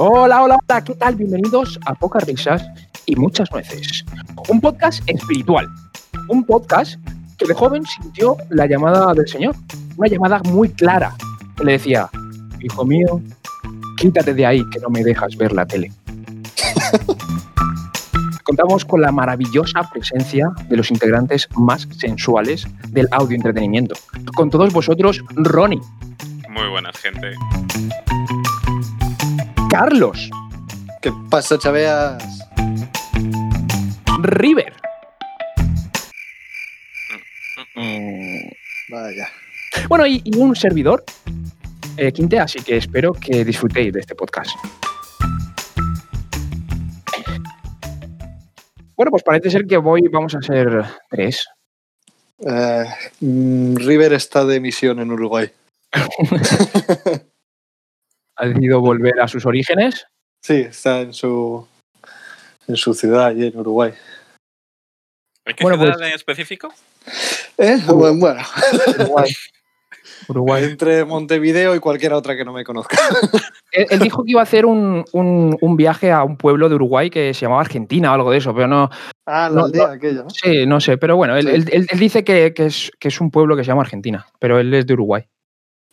Hola, hola, hola, ¿qué tal? Bienvenidos a Pocas Risas y Muchas Nueces. Un podcast espiritual. Un podcast que de joven sintió la llamada del Señor. Una llamada muy clara que le decía, hijo mío, quítate de ahí que no me dejas ver la tele. Contamos con la maravillosa presencia de los integrantes más sensuales del audio entretenimiento. Con todos vosotros, Ronnie, Muy buenas, gente. Carlos, ¿Qué pasa, chaveas? River, Vaya. bueno, y, y un servidor, eh, Quinte, así que espero que disfrutéis de este podcast. Bueno, pues parece ser que hoy vamos a ser tres. Eh, mm, River está de misión en Uruguay. Ha decidido volver a sus orígenes. Sí, está en su en su ciudad allí en Uruguay. ¿En qué Bueno, ciudad pues- en específico? ¿Eh? Bueno, bueno, Uruguay. Uruguay. entre Montevideo y cualquier otra que no me conozca. Él, él dijo que iba a hacer un, un- un viaje a un pueblo de Uruguay que se llamaba Argentina o algo de eso, pero no, Ah, la No, aldea no. aquella, ¿no? sí, no sé, pero bueno, él, Sí. él- él- él dice que, que es, que es un pueblo que se llama Argentina, pero él es de Uruguay.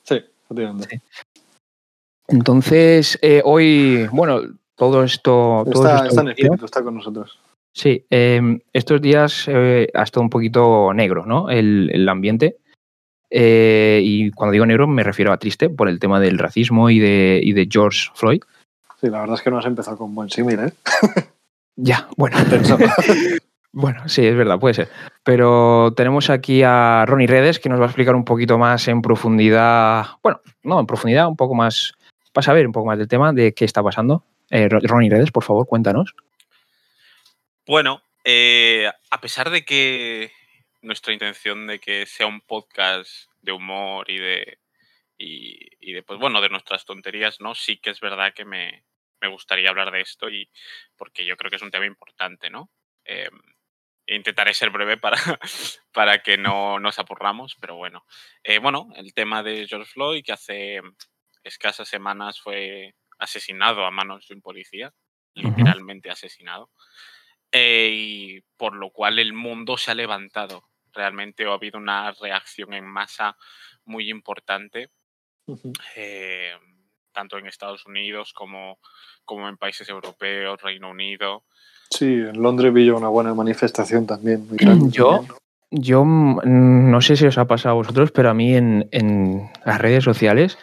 Sí, efectivamente. Entonces, eh, hoy, bueno, todo esto... todo Está, esto está en espíritu, está con nosotros. Sí, eh, estos días eh, ha estado un poquito negro, ¿no? El, el ambiente. Eh, y cuando digo negro me refiero a triste por el tema del racismo y de, y de George Floyd. Sí, la verdad es que no has empezado con buen símil, ¿eh? Ya, bueno. Bueno, sí, es verdad, puede ser. Pero tenemos aquí a Ronnie Redes que nos va a explicar un poquito más en profundidad. Bueno, no, en profundidad, un poco más. Para saber un poco más del tema de qué está pasando. Eh, Ro- Ronnie Redes, por favor, cuéntanos. Bueno, eh, a pesar de que nuestra intención de que sea un podcast de humor y de, y, y de pues bueno, de nuestras tonterías, ¿no? Sí que es verdad que me, me gustaría hablar de esto y porque yo creo que es un tema importante, ¿no? Eh, intentaré ser breve para, para que no nos apurramos, pero bueno. Eh, bueno, el tema de George Floyd, que hace escasas semanas fue asesinado a manos de un policía, literalmente asesinado, eh, y por lo cual el mundo se ha levantado. Realmente ha habido una reacción en masa muy importante Ujú. eh, tanto en Estados Unidos como, como en países europeos, Reino Unido. Sí, en Londres vi yo una buena manifestación también. muy grande Yo-. Yo mm, no sé si os ha pasado a vosotros, pero a mí en, en las redes sociales,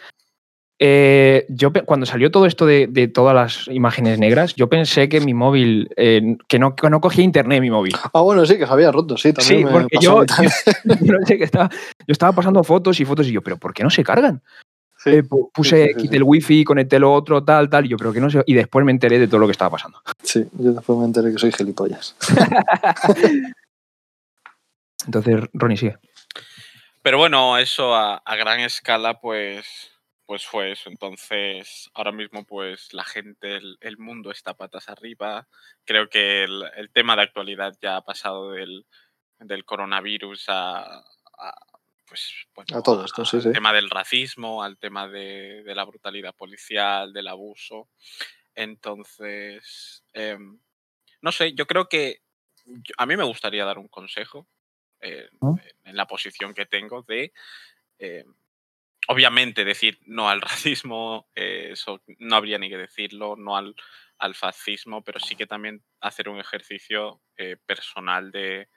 eh, yo cuando salió todo esto de, de todas las imágenes negras, yo pensé que mi móvil, eh, que, no, que no cogía internet mi móvil. Ah, bueno, sí, que se había roto, sí, también Sí, me porque yo, yo no sé qué estaba, yo estaba pasando fotos y fotos y yo, pero ¿por qué no se cargan? Sí, Eh, pu- puse, sí, sí, quité sí. el wifi, conecté lo otro, tal, tal, y yo, pero que no sé, y después me enteré de todo lo que estaba pasando. sí, yo después me enteré que soy gilipollas. Entonces, Ronnie, sigue. Pero bueno, eso a, a gran escala, pues, pues fue eso. Entonces, ahora mismo, pues la gente, el, el mundo está patas arriba. Creo que el, el tema de actualidad ya ha pasado del, del coronavirus a, a, pues, bueno, A todo esto, sí, al sí. tema del racismo, al tema de, de la brutalidad policial, del abuso. Entonces, em, no sé, yo creo que a mí me gustaría dar un consejo eh, ¿No? en la posición que tengo de, eh, obviamente, decir no al racismo, eh, eso no habría ni que decirlo, no al, al fascismo, pero sí que también hacer un ejercicio eh, personal de,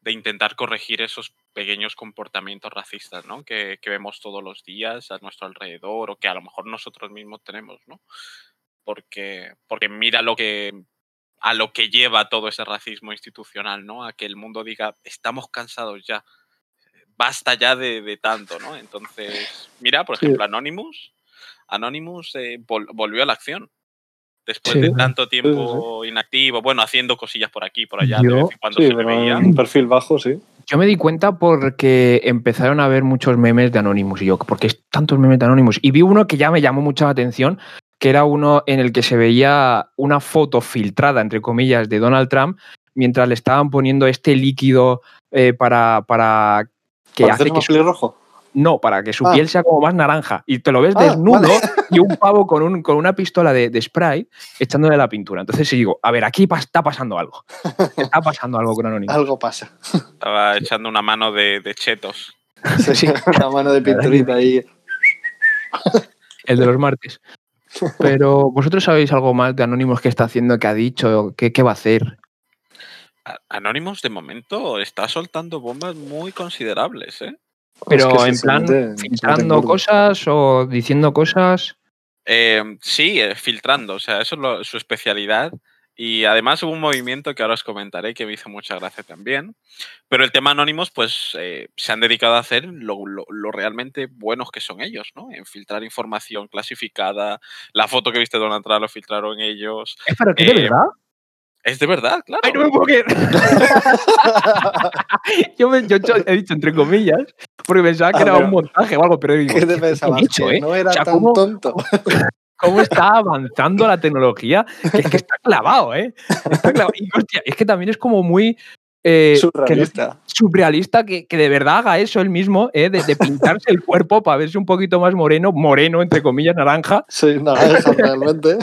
de intentar corregir esos pequeños comportamientos racistas ¿no? que, que vemos todos los días a nuestro alrededor o que a lo mejor nosotros mismos tenemos, ¿no? Porque, porque mira lo que a lo que lleva todo ese racismo institucional, ¿no? A que el mundo diga, estamos cansados ya, basta ya de, de tanto, ¿no? Entonces, mira, por Sí. ejemplo, Anonymous, Anonymous eh, vol- volvió a la acción. Después Sí. de tanto tiempo inactivo, bueno, haciendo cosillas por aquí, por allá, Yo- de vez en cuando Sí, se le veía. en perfil bajo, sí. Yo me di cuenta porque empezaron a ver muchos memes de Anonymous y yo, ¿por qué es tantos memes de Anonymous? Y vi uno que ya me llamó mucha atención, que era uno en el que se veía una foto filtrada, entre comillas, de Donald Trump mientras le estaban poniendo este líquido eh, para, para que ¿Para hace que su, pelirrojo? no, para que su Ah. piel sea como más naranja. Y te lo ves Ah, desnudo vale. y un pavo con, un, con una pistola de, de spray echándole la pintura. Entonces sí digo, a ver, aquí pa- está pasando algo. Está pasando algo con Anonymous. Algo pasa. Estaba echando una mano de, de chetos. Sí. Una mano de pinturita ahí. El de los martes. Pero vosotros sabéis algo más de Anonymous que está haciendo, que ha dicho, qué, qué va a hacer. Anonymous, de momento, está soltando bombas muy considerables, ¿eh? Pero Es que en plan, filtrando cosas o diciendo cosas. Eh, sí, eh, filtrando, o sea, eso es lo- su especialidad. Y además hubo un movimiento que ahora os comentaré que me hizo mucha gracia también. Pero el tema Anónimos, pues eh, se han dedicado a hacer lo, lo- lo realmente buenos que son ellos, ¿no? En filtrar información clasificada. La foto que viste de Donald Trump lo filtraron ellos. ¿Es para qué, de verdad? Es de verdad, claro. Ay, no me puedo creer. yo, me- yo he dicho entre comillas, porque pensaba que Ah, era pero- un montaje o algo, pero digo, ¿Qué te "Hostia, pensabas? dicho, que ¿eh? no era O sea, tan ¿cómo- tonto. cómo está avanzando la tecnología, que es que está clavado, ¿eh? Está clavado. Y hostia, es que también es como muy eh, que no- Surrealista. surrealista que, que de verdad haga eso él mismo, ¿eh? de, de pintarse el cuerpo para verse un poquito más moreno, moreno, entre comillas, naranja. Sí, naranja realmente.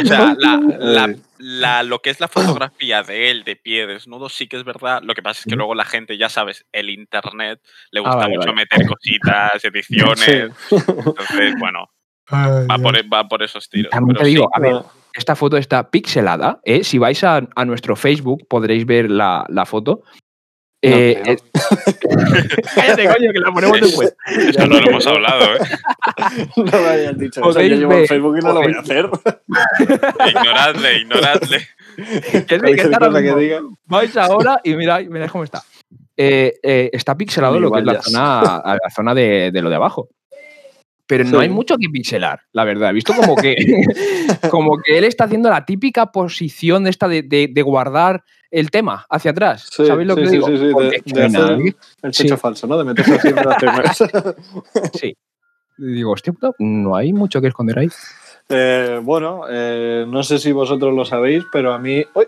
O sea, la, la- Ay. la- lo que es la fotografía de él de pie desnudo sí que es verdad. Lo que pasa es que luego la gente, ya sabes, el internet le Ah, gusta vale, mucho vale. meter cositas, ediciones. Entonces, bueno, va por, e, va por esos tiros. También te sí, digo, a ver, esta foto está pixelada. ¿eh? Si vais a, a nuestro Facebook podréis ver la, la foto. No Eh, eh, cállate, coño, que la ponemos Es- después. eso no lo hemos hablado, ¿eh? no me hayas dicho eso. Yo Podéis llevo en Facebook y no lo voy a hacer. Ignoradle, ignoradle. De que cosa que diga. Vais ahora y mirad, mirad cómo está. Eh, eh, está pixelado lo que es la zona, la zona de, de lo de abajo. Pero no Sí. hay mucho que pixelar, la verdad. He visto como que, como que él está haciendo la típica posición esta de, de- de guardar el tema hacia atrás. Sí, ¿Sabéis lo sí, que sí, digo? sí, Porque de hacer-. El Sí. techo falso, ¿no? De meterse piernas. Sí. Digo, hostia puta, no hay mucho que esconder ahí. Eh, bueno, eh, no sé si vosotros lo sabéis, pero a mí. ¡Uy!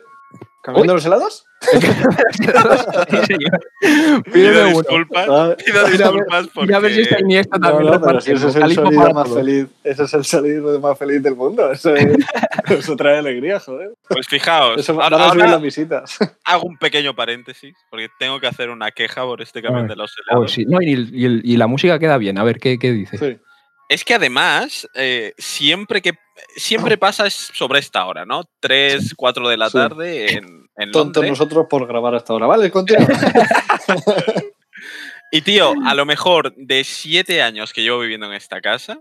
¿Cambiando los helados? Pido disculpas. Ah, Pido Mira a ver- disculpas porque. Mira a ver si está Iniesta no, también. no, pero si ese es el sonido más feliz. Ese es el sonido más feliz del mundo. Eso, es- eso trae alegría, joder. Pues fijaos, Eso ahora, van a subir ahora las visitas. hago un pequeño paréntesis porque tengo que hacer una queja por este camión de los Oh, helados. sí. No, y, y y la música queda bien. A ver, ¿qué, qué dice? Sí. Es que además, eh, siempre que siempre pasa es sobre esta hora, ¿no? 3, 4 de la Sí. tarde en, en Tontos Londres. nosotros por grabar hasta ahora. Vale, continúa. Y tío, a lo mejor de 7 años que llevo viviendo en esta casa,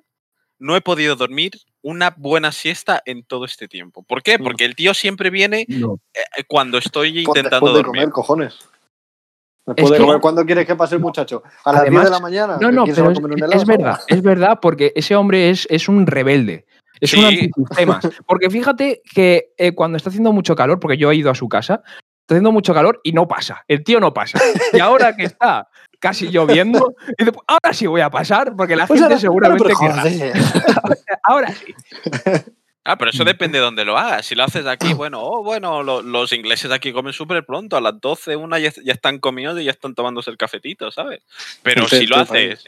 no he podido dormir una buena siesta en todo este tiempo. ¿Por qué? Porque el tío siempre viene No. eh, cuando estoy intentando después de dormir. comer, cojones. Después Es de que- comer, ¿cuándo quieres que pase el muchacho? ¿A las 10 Además- de la mañana? No, ¿Que no, pero es, es verdad, es verdad, porque ese hombre es, es un rebelde. Es un Sí. antisistemas. Porque fíjate que eh, cuando está haciendo mucho calor, porque yo he ido a su casa, está haciendo mucho calor y no pasa. El tío no pasa. Y ahora que está casi lloviendo, dice, "Pues ahora sí voy a pasar, porque la Pues gente ahora- seguramente pero querrá". joder. Ahora sí. Ah, pero Mm. eso depende de dónde lo hagas. Si lo haces aquí, bueno, oh, bueno, lo- los ingleses aquí comen súper pronto, a las 12, una ya, ya están comidos y ya están tomándose el cafetito, ¿sabes? Pero si lo haces,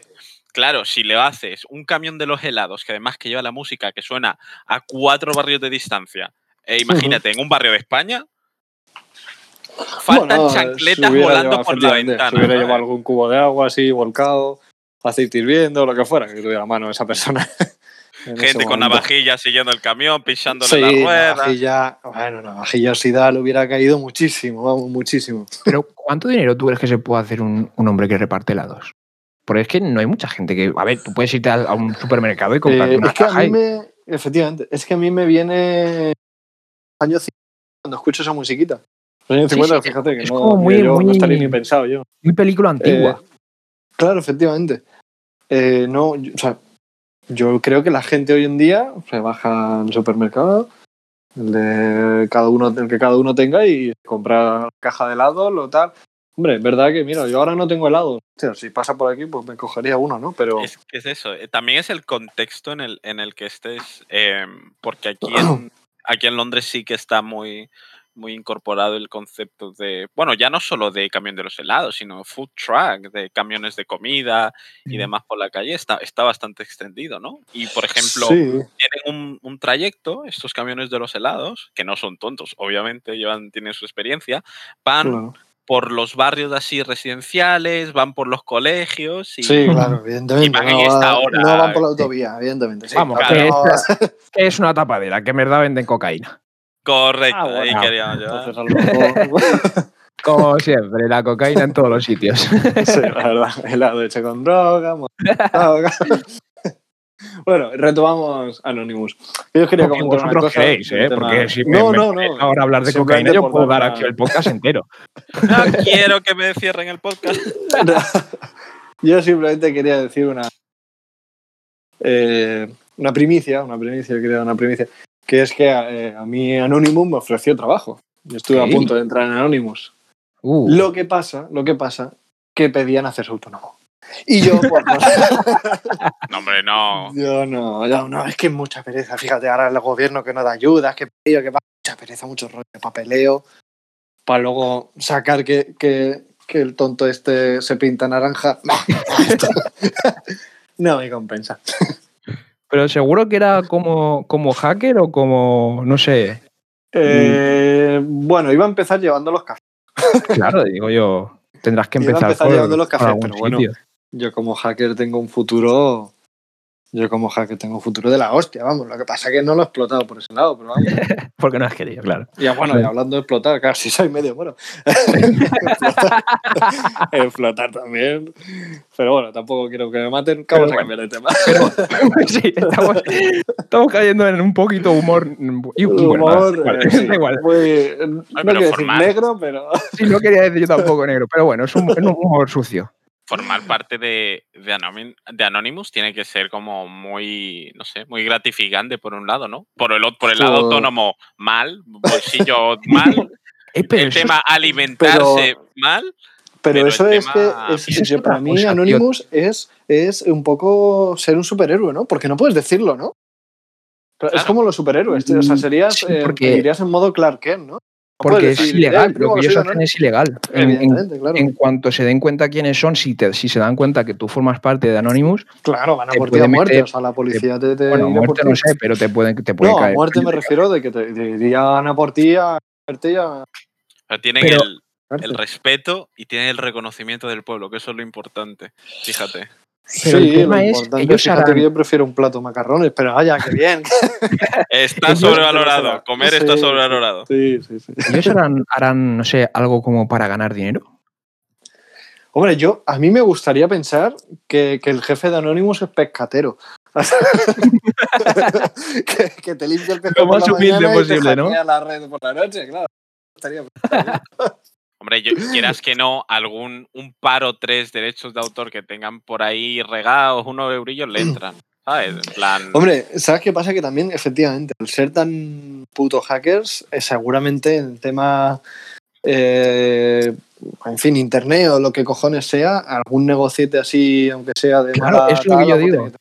claro, si le haces un camión de los helados, que además que lleva la música que suena a cuatro barrios de distancia, e imagínate, en un barrio de España, faltan Bueno, chancletas volando llevado, por la ventana. Si hubiera llevado algún cubo de agua así, volcado, aceite hirviendo, lo que fuera, que tuviera a mano esa persona. Gente con momento. navajillas siguiendo el camión, pisándole Sí, la rueda. navajilla, bueno, navajilla si da, le hubiera caído muchísimo, vamos, muchísimo. Pero ¿cuánto dinero tú crees que se puede hacer un, un hombre que reparte helados? Porque es que no hay mucha gente que. A ver, tú puedes irte a, un supermercado y comprar Eh, una es que a mí y- me, efectivamente, es que a mí me viene años 50 cuando escucho esa musiquita. Los años Sí, 50, sí, fíjate que es no, como muy- yo no muy- estaría ni pensado yo. Muy película antigua. Eh, claro, efectivamente. Eh, no, yo- o sea, yo creo que la gente hoy en día se baja al supermercado, el de cada uno, el que cada uno tenga y compra caja de helado, lo tal. Hombre, es verdad que, mira, yo ahora no tengo helado. Hostia, si pasa por aquí, pues me cogería uno, ¿no? Pero. Es que es eso. eh, También es el contexto en el, en el que estés. eh, porque aquí en, aquí en Londres sí que está muy, muy incorporado el concepto de. Bueno, ya no solo de camión de los helados, sino food truck, de camiones de comida y Mm. demás por la calle. Está, está bastante extendido, ¿no? Y por ejemplo, Sí. tienen un, un trayecto, estos camiones de los helados, que no son tontos, obviamente, llevan, tienen su experiencia, van Claro. Por los barrios así residenciales, van por los colegios y Sí, claro, evidentemente. Y van no, en esta hora, no van por la sí. autovía, evidentemente. sí, Vamos, claro, que es una tapadera, que en verdad venden cocaína. Correcto, Ah, bueno. ahí queríamos llevar. Entonces, a lo mejor. Como siempre, la cocaína en todos los sitios. sí, la verdad. Helado hecho con droga, droga. Bueno, retomamos Anonymous. Yo quería Porque comentar una vosotros cosa. queréis, ¿eh? Porque si no, me no, no. ahora hablar de cocaína, yo puedo dar aquí el podcast entero. No quiero que me cierren el podcast. Yo simplemente quería decir una. eh, una primicia, una primicia, quería una primicia. Que es que eh, a mí Anonymous me ofreció trabajo. Yo estuve a punto de entrar en Anonymous. Uh, Lo que pasa, lo que pasa, que pedían hacerse autónomo. Y yo, por No, hombre, no. yo no, yo no, es que es mucha pereza. Fíjate, ahora el gobierno que no da ayudas, que pillo, que va, mucha pereza, mucho rollo de papeleo, para luego sacar que, que, que el tonto este se pinta naranja. no me compensa. pero seguro que era como, como hacker o como, no sé. Eh, bueno, iba a empezar llevando los cafés. Claro, digo yo, tendrás que Iba a empezar, empezar por- llevando los cafés, pero bueno. sitio. Yo como hacker tengo un futuro. Yo como hacker tengo un futuro de la hostia, vamos. Lo que pasa es que no lo he explotado por ese lado, pero vamos. Porque no has querido, claro. Y bueno, y hablando de explotar, casi soy medio bueno. explotar, explotar también. Pero bueno, tampoco quiero que me maten. Vamos a cambiar de tema. sí, estamos, estamos cayendo en un poquito humor. Y, Humor, eh, sí, igual. muy- no pero quiero decir negro, pero. Sí, no quería decir yo tampoco negro, pero bueno, es un, es un humor sucio. Formar parte de, de, Anonym- de Anonymous tiene que ser como muy, no sé, muy gratificante por un lado, ¿no? Por el, por el lado autónomo, mal, bolsillo mal, Eh, pero el eso tema alimentarse mal. Pero, Pero eso es que Eso para mí. Anonymous es, es un poco ser un superhéroe, ¿no? Porque no puedes decirlo, ¿no? Es como los superhéroes, o sea, serías, Sí, eh, irías en modo Clark Kent, ¿no? No porque puedes es decir, ilegal, "Eh, primo, lo que ellos hacen Anonymous". es ilegal. En, en- Evidentemente, claro. en cuanto se den cuenta quiénes son, si, te, si se dan cuenta que tú formas parte de Anonymous, Claro, van a por ti a muerte. meter- O sea, la policía te, te bueno, muerte no sé, pero te pueden te puede No, a caer. muerte me refiero de que te, te irían a por ti a a Pero tienen Pero- el, el respeto y tienen el reconocimiento del pueblo, que eso es lo importante. Fíjate. Pero el sí, tema es, ellos fíjate harán- que yo prefiero un plato de macarrones, pero vaya, qué bien. Está sobrevalorado. Comer está Sí. sobrevalorado. sí, sí, sí. ellos harán, harán, no sé, algo como para ganar dinero. Hombre, yo, a mí me gustaría pensar que, que el jefe de Anonymous es pescatero. que, que te limpia el pescado Lo más por la humilde mañana y te posible, ¿no? la red por la noche, claro. Estaría Hombre, yo, quieras que no, algún un paro tres derechos de autor que tengan por ahí regados, unos eurillos le entran. ¿Sabes? En plan. Hombre, ¿sabes qué pasa? Que también, efectivamente, al ser tan puto hackers, eh, seguramente el tema, eh, en fin, internet o lo que cojones sea, algún negociete así, aunque sea de Claro, mala es lo que yo digo.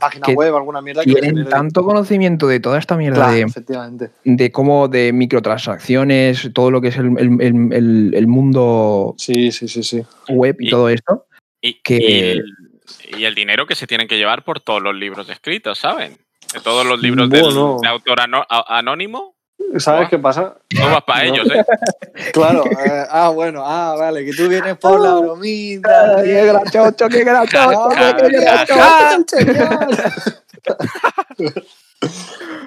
Página Que web, alguna mierda que Tienen tanto conocimiento de toda esta mierda Claro, de, efectivamente. de cómo de microtransacciones, todo lo que es el, el- el- el- el mundo Sí, sí, sí, sí. web y Y- todo esto. y, que- y el, y el dinero que se tienen que llevar por todos los libros escritos, ¿saben? De todos los libros del- Bueno. de autor anónimo, ¿Sabes qué pasa? no vas para No. ellos, ¿eh? Claro, eh, ah, bueno, ah, vale, que tú vienes por la bromita. ¡Qué grachocho, qué grachocho, Ah, qué grachocho! ¡Ah!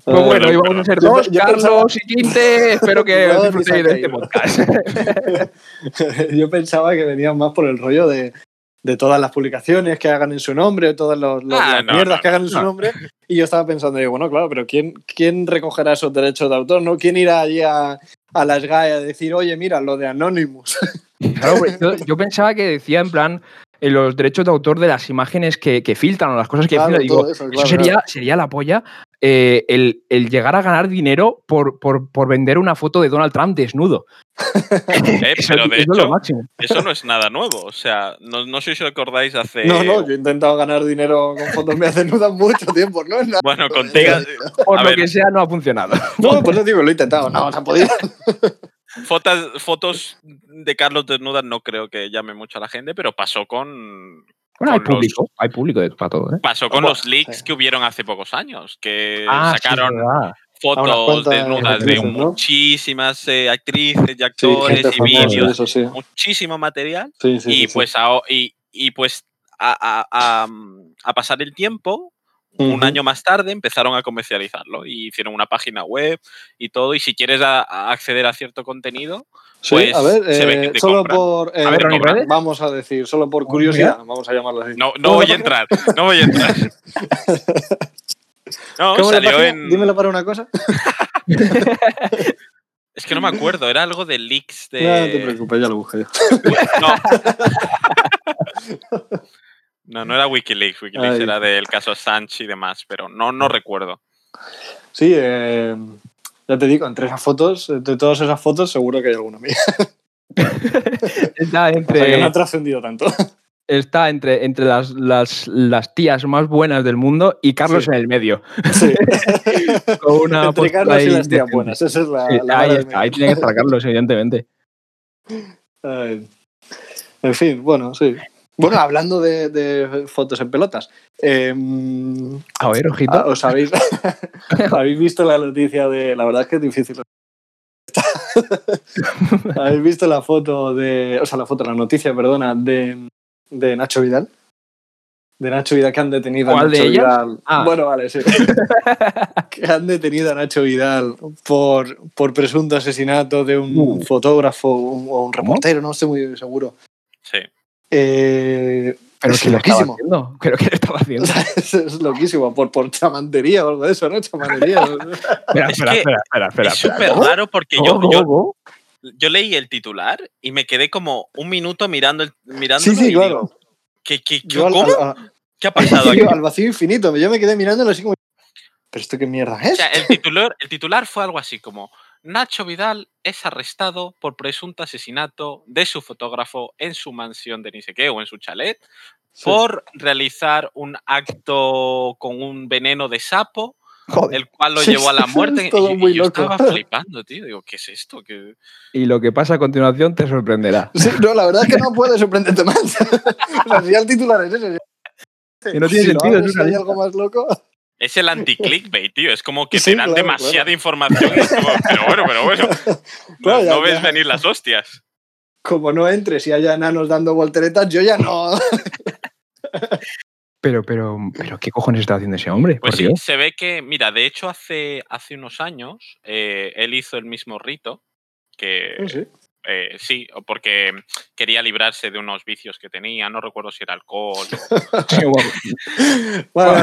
Pues bueno, hoy vamos a ser dos, yo Carlos y Quinte. Espero que No, disfrutéis de este podcast. Yo pensaba que venían más por el rollo de, de todas las publicaciones que hagan en su nombre, todas los- los- Ah, las no, mierdas no, que hagan en su no. nombre. Y yo estaba pensando, digo, bueno, claro, pero ¿quién, quién recogerá esos derechos de autor? ¿no? ¿Quién irá allí a, a las GAE a decir, oye, mira, lo de Anonymous? Claro, yo, yo pensaba que decía en plan eh, los derechos de autor de las imágenes que, que filtran o las cosas que Claro, filtran. Digo, eso, sería, claro. sería la polla eh, el, el llegar a ganar dinero por, por, por vender una foto de Donald Trump desnudo. Eh, Eso- pero de hecho, eso no es nada nuevo. O sea, no, no sé si os acordáis hace. No, no, yo he intentado ganar dinero con fotos mías desnudas mucho tiempo, ¿no? es nada. Bueno, con Tegas- Por a lo ver. que sea, no ha funcionado. No, pues no digo, lo he intentado, no, no ha podido. Fotos, fotos de Carlos desnudas no creo que llame mucho a la gente, pero pasó con. Bueno, hay los- público, hay público para todo, ¿eh? Pasó con los leaks sí. que hubieron hace pocos años, que Ah, sacaron. Fotos desnudas de actrices, ¿no? muchísimas eh, actrices y Sí, actores gente y vídeos, sí. muchísimo material. Sí, sí, y, sí, sí. pues a, y, y pues a, a- a- a pasar el tiempo, un Ujú. año más tarde empezaron a comercializarlo y hicieron una página web y todo. Y si quieres a- a acceder a cierto contenido, Sí, pues a ver, se ve eh, que te solo compran. por. eh, A ver, ¿redes? vamos a decir, solo por curiosidad, vamos a llamarlo así. no, no ¿Cómo voy a entrar, no voy a entrar. No, ¿Cómo la salió en. Dímelo para una cosa. Es que no me acuerdo, era algo de leaks de. No te preocupes, ya lo busqué yo. No. No, no era Wikileaks. Wikileaks Ay. era del caso Sánchez y demás, pero no, no recuerdo. Sí, eh, ya te digo, entre esas fotos, entre todas esas fotos, seguro que hay alguna mía. Está O sea, que entre, no ha trascendido tanto. Está entre, entre las, las, las tías más buenas del mundo y Carlos Sí. en el medio. Sí. Con una Entre Carlos y ahí las tías buenas. Esa es la. Sí, la ahí está, ahí tiene que estar Carlos, evidentemente. Ay. En fin, bueno, sí. Bueno, hablando de, de fotos en pelotas, em, A ver, ojito. ah, ¿os habéis, habéis visto la noticia de... La verdad es que es difícil. ¿Habéis visto la foto de... O sea, la foto, la noticia, perdona, de, de Nacho Vidal? De Nacho Vidal que han detenido a ¿Cuál de Nacho ellas? Vidal. Ah. Bueno, vale, sí. que han detenido a Nacho Vidal por, por presunto asesinato de un Uh. fotógrafo un- o un reportero, no estoy muy seguro. Sí. Eh, Pero es que lo estaba loquísimo. haciendo. Creo que lo estaba haciendo. es, es loquísimo, por, por chamantería o algo de eso, ¿no? Chamanería. Espera, Es espera, espera, espera, espera, es súper raro porque ¿Cómo, yo, cómo, yo, cómo? Yo leí el titular y me quedé como un minuto mirando el, mirando sí, sí, claro. ¿qué, qué, qué- Yo al, cómo? al- al- ¿Qué ha pasado aquí? al vacío infinito, yo me quedé mirándolo así como... ¿Pero esto qué mierda O es? sea, el titular, el titular fue algo así como Nacho Vidal es arrestado por presunto asesinato de su fotógrafo en su mansión de ni sé qué o en su chalet Sí. por realizar un acto con un veneno de sapo, Joder. el cual lo Sí, llevó a la muerte. Y, todo y muy yo loco. estaba flipando, tío. Digo, ¿qué es esto? ¿Qué... Y lo que pasa a continuación te sorprenderá. Sí, no, la verdad es que no puede sorprenderte más. o sea, si el titular es ese. Que no tiene si lo sentido, abres es y hay algo más loco. Es el anti-clickbait, tío. Es como que Sí, te dan claro, demasiada claro. información. y como, pero bueno, pero bueno. No, ya- no ves ya. venir las hostias. Como no entres y haya enanos dando volteretas, yo ya no. Pero, pero, pero, ¿qué cojones está haciendo ese hombre? Pues sí, Dios. se ve que, mira, de hecho hace, hace unos años eh, él hizo el mismo rito que Sí. eh, sí, o porque quería librarse de unos vicios que tenía, no recuerdo si era alcohol. Sí, guapo. Bueno,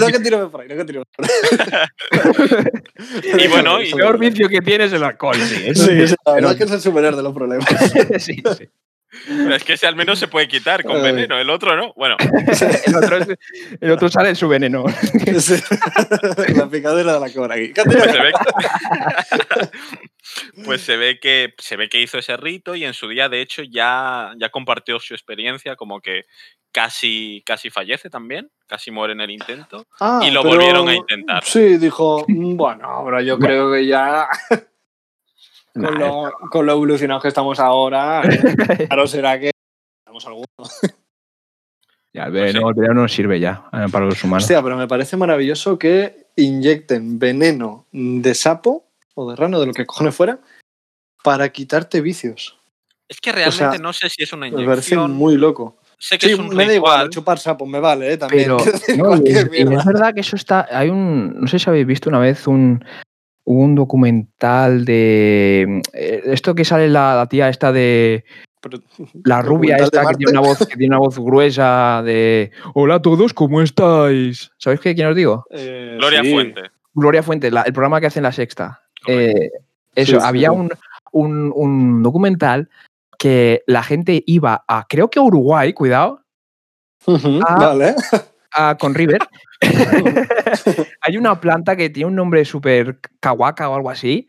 no, que tiro por ahí, no que tiro por ahí. Y bueno, y- El peor vicio que tiene es el alcohol, sí. eso Sí, sí. la verdad es que es el superar de los problemas. sí, sí. Pero es que ese al menos se puede quitar con veneno, el otro no. Bueno, El otro, es- el otro sale en su veneno. La picadera de la cobra aquí. pues se ve que, pues se ve que se ve que hizo ese rito y en su día de hecho ya, ya compartió su experiencia como que casi casi fallece también, casi muere en el intento. Ah, Y lo pero- volvieron a intentar. Sí, dijo, "Mm, bueno, ahora yo creo que ya con lo, con lo evolucionados que estamos ahora, eh, claro será que tenemos alguno. Ya, el veneno, el veneno no sirve ya eh, para los humanos. Hostia, pero me parece maravilloso que inyecten veneno de sapo o de rano, de lo que cojones fuera, para quitarte vicios. Es que realmente sea, no sé si es una Me parece inyección. muy loco. Sé que Sí, es un me da igual, chupar sapo me vale, ¿eh? También. Pero no, y y es verdad que eso está. Hay un. No sé si habéis visto una vez un, un documental de. eh, Esto que sale la, la tía esta de. Pero- La rubia ¿Documental de esta que tiene, una voz, que tiene una voz gruesa de. Hola a todos, ¿cómo estáis? ¿Sabéis qué, quién os digo? Eh, Gloria sí. Fuente. Gloria Fuentes, la- el programa que hace en la sexta. Eh, eso, Sí, sí, había sí. Un, un, un documental que la gente iba a, creo que a Uruguay, cuidado. Vale. a, con River. Hay una planta que tiene un nombre súper kawaka o algo así,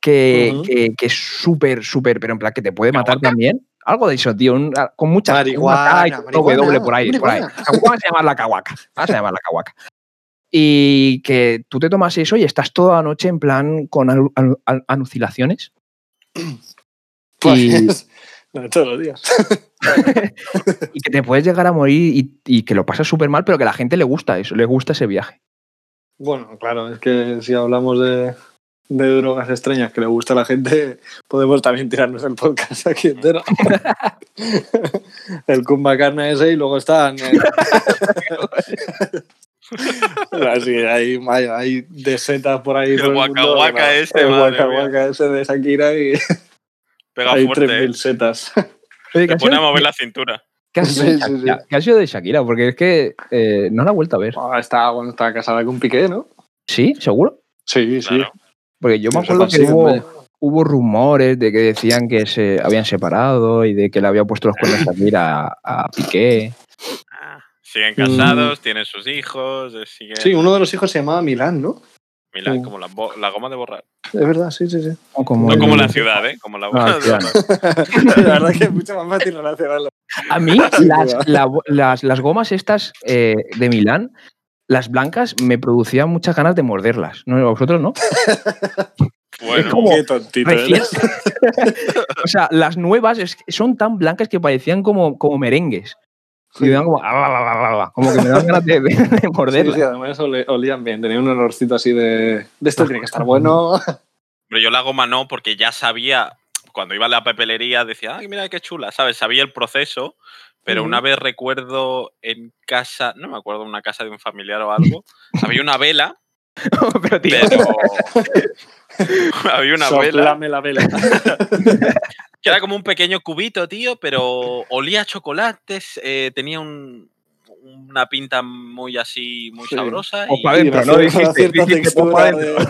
que, que- que es súper, súper, pero en plan que te puede matar también. Algo de eso, tío. un- con muchas Marihuana, una W marihuana, por ahí. por ahí. Vamos a llamarla cahuaca. Vamos a llamarla cahuaca. Y que tú te tomas eso y estás toda la noche en plan con al- alucinaciones. Y- Pues, no, todos los días. y que te puedes llegar a morir y, y que lo pasas súper mal, pero que a la gente le gusta eso, le gusta ese viaje. Bueno, claro, es que si hablamos de, de drogas extrañas que le gusta a la gente, podemos también tirarnos el podcast aquí entero. el Kumbhakarna ese y luego están... eh, Así, hay, hay, hay de setas por ahí. El ¿no? ese, El. Waka ese de Shakira y Pega hay fuerte. 3.000 ¿eh? setas. Oye, ¿qué Te pone a mover la cintura. qué ha sido de Sí, sí, sí. Shakira? ¿Qué ha sido de Shakira? Porque es que eh, no la he vuelto a ver. Ah, estaba cuando estaba casada con Piqué, ¿no? ¿Sí? ¿Seguro? Sí, sí. Claro. Porque yo me acuerdo que hubo, rumores de que decían que se habían separado y de que le había puesto los cuernos a Shakira a, a Piqué. Ah, Siguen casados, tienen sus hijos, eh, siguen. Sí, uno de los hijos se llamaba Milán, ¿no? Milán, sí. como la, la goma de borrar. Es verdad, sí, sí, sí. O como No el- como la ciudad, ¿eh? Como la Ah, goma de borrar. la verdad que es mucho más fácil relacionarlo. A mí las, la- las, las gomas estas eh, de Milán, las blancas, me producían muchas ganas de morderlas. ¿No? ¿A vosotros no? Bueno, como Qué tontito Recién- eres. o sea, las nuevas es- son tan blancas que parecían como, como merengues. Y me dan como, "Ah, como que me dan ganas de, de- Sí, sí, además olían bien, tenía un olorcito así de. De esto tiene que estar bueno. Pero yo la goma no, porque ya sabía, cuando iba a la papelería, decía, ay, mira qué chula, ¿sabes? Sabía el proceso, pero Ujú. una vez recuerdo en casa, no me acuerdo, una casa de un familiar o algo, había una vela, Pero, tío, pero. había una vela Soplame la vela. Que era como un pequeño cubito, tío, pero olía a chocolates, eh, tenía un- una pinta muy así, muy Sí. sabrosa. Pues y- pa' dentro, Y ¿no? Dijiste, dijiste, pues, pa' textura dentro.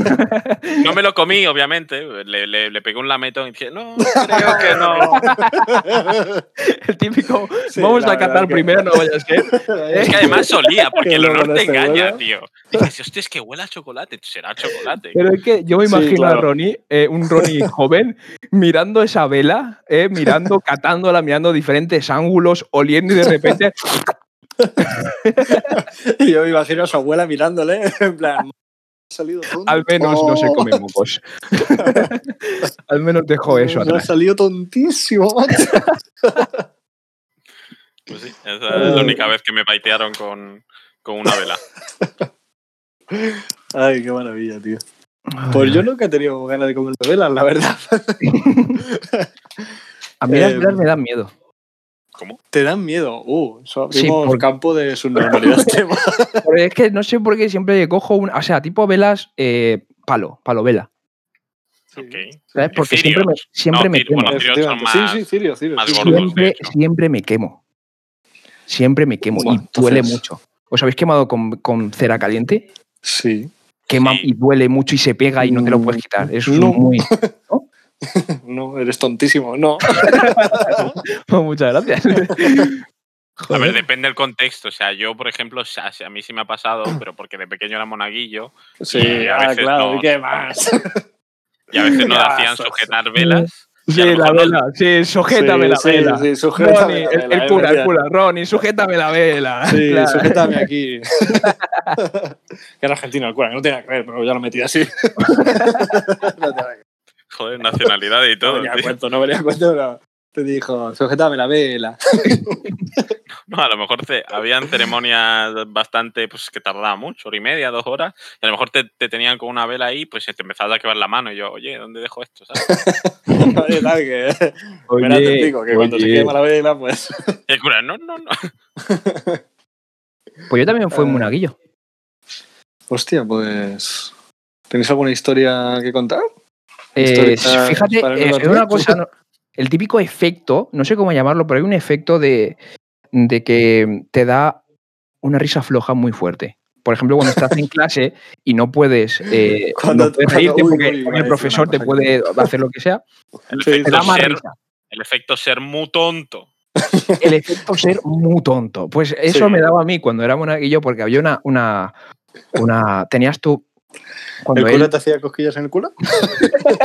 de- No me lo comí, obviamente. Le, le- le pegué un lametón y dije, no, creo que no. El típico, Sí, vamos a que- primero, no vaya a ser. Es que además olía, porque el olor te engaña, tío. Dices, hostia, es que huele a chocolate. Será chocolate. Pero es que yo me Sí, imagino a. Ronnie, eh, un Ronnie joven, mirando esa vela, eh, mirando, catándola, mirando diferentes ángulos, oliendo y de repente Y yo me imagino a su abuela mirándole, en plan. "Ha salido tonto". al menos no se Oh, come mocos. al menos dejó eso Me ha atrás. salido tontísimo. macho. Pues sí, esa es la única vez que me paitearon con, con una vela. Ay, qué maravilla, tío. Pues yo nunca he tenido ganas de comer velas, la verdad. A mí las eh, velas me dan miedo. ¿Cómo? ¿Te dan miedo? Uh, eso Sí, por- campo de subnormalidad. tema. Porque es que no sé por qué siempre cojo una, o sea, tipo velas eh, palo, palo vela. Ok. ¿Sabes? ¿Y Porque siempre me, siempre No, me quemo. bueno, más- sí, sí, Cirio, Cirio. siempre, siempre me quemo. Siempre me quemo Bueno, y duele entonces- mucho. ¿Os habéis quemado con, con cera caliente? Sí. Quema Sí. y duele mucho y se pega y no te lo puedes quitar. Eso es No. muy. No, eres tontísimo. No. Muchas gracias. A ver, depende del contexto. O sea, yo, por ejemplo, o sea, a mí sí me ha pasado, pero porque de pequeño era monaguillo Sí, Y a ah, veces claro. no. ¿y qué más? y a veces nos Ya, hacían sujetar velas. Sí, la vela. Sí, sujétame Sí, la vela. sí, sujétame Ronnie, la el, vela, el cura, el cura. Ronnie, sujétame la vela. Sí, Claro. sujétame aquí. que era argentino el cura, que no tenía que ver, pero ya lo metí así. no tenía que Joder, nacionalidad y No todo. venía a cuento, no venía a cuento, pero te dijo, sujétame la vela. No, a lo mejor te, habían ceremonias bastante, pues que tardaba mucho, hora y media, dos horas, y a lo mejor te, te tenían con una vela ahí, pues te empezabas a quemar la mano y yo, oye, ¿dónde dejo esto? ¿sabes? Oye, tal, que... Oye, te explico, que cuando se quema la vela, pues... El cura, no, no, no. Pues yo también fui Eh, monaguillo. Hostia, pues... ¿Tenéis alguna historia que contar? Eh, fíjate, eh, una cosa, ¿no? el típico efecto, no sé cómo llamarlo, pero hay un efecto de, de que te da una risa floja muy fuerte. Por ejemplo, cuando estás en clase y no puedes, eh, Cuando- no puedes cuando- reírte uy, porque, uy, el profesor te puede hacer lo que sea, El Sí, te efecto, da más ser, risa. el efecto ser muy tonto. El efecto ser muy tonto. Pues eso Sí. me daba a mí cuando era monaguillo porque había una, una, una tenías tú Cuando ¿El cura él- te hacía cosquillas en el culo?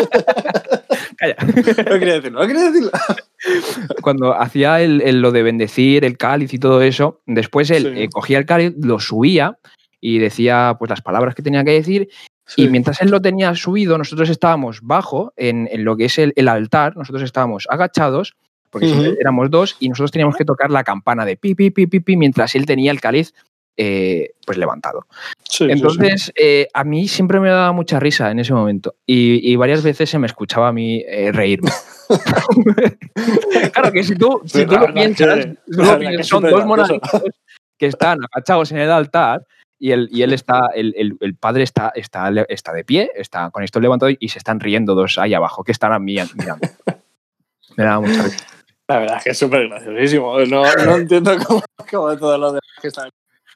Calla. No quería decirlo, no quería decirlo. cuando hacía el, el- lo de bendecir el cáliz y todo eso, después él Sí. eh, cogía el cáliz, lo subía y decía pues las palabras que tenía que decir y mientras él lo tenía subido, nosotros estábamos bajo en, en lo que es el, el altar, nosotros estábamos agachados, porque éramos dos, y nosotros teníamos que tocar la campana de pi, pi, pi, pi, pi, mientras él tenía el cáliz eh, pues levantado. Sí, sí, sí. Entonces, eh, a mí siempre me daba mucha risa en ese momento. Y, y varias veces se me escuchaba a mí eh, reírme. claro que si tú, si tú lo piensas, que- tú lo son dos monaditos que están agachados en el altar y él, y él está, el, el- el padre está, está, está de pie, está con esto levantado y se están riendo dos ahí abajo, que están a mí mirando. Me daba mucha risa. La verdad es que es súper graciosísimo. No, no entiendo cómo, cómo todos los demás que están.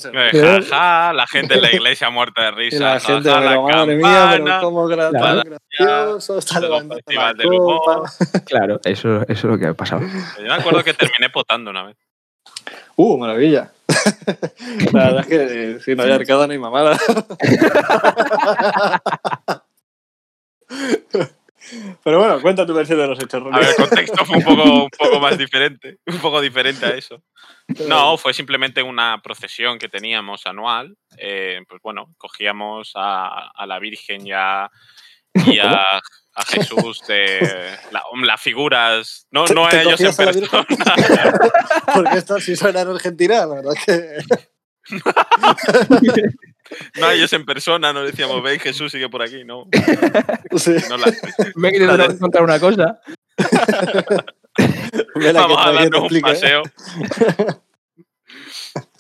Eh, la gente en la iglesia muerta de risa. la gente, pero la madre mía, pero cómo gracioso, está levantando la copa. Claro, eso, eso es lo que ha pasado. Yo me acuerdo que terminé potando una vez. Uh, maravilla. La verdad es que eh, si no hay arcada no hay mamada. Pero bueno, cuenta tu versión de los hechos. A ver, el contexto fue un poco, un poco más diferente. Un poco diferente a eso. No, fue simplemente una procesión que teníamos anual. Eh, pues bueno, cogíamos a, a la Virgen y a, y a, a Jesús de la- las figuras. No, no a ¿Te ellos en persona. Porque esto sí suena en Argentina, la verdad que. No ellos en persona. No decíamos, veis, Jesús sigue por aquí. No, Sí. no la- Me he querido encontrar una cosa. Vamos a darnos un ¿eh? paseo.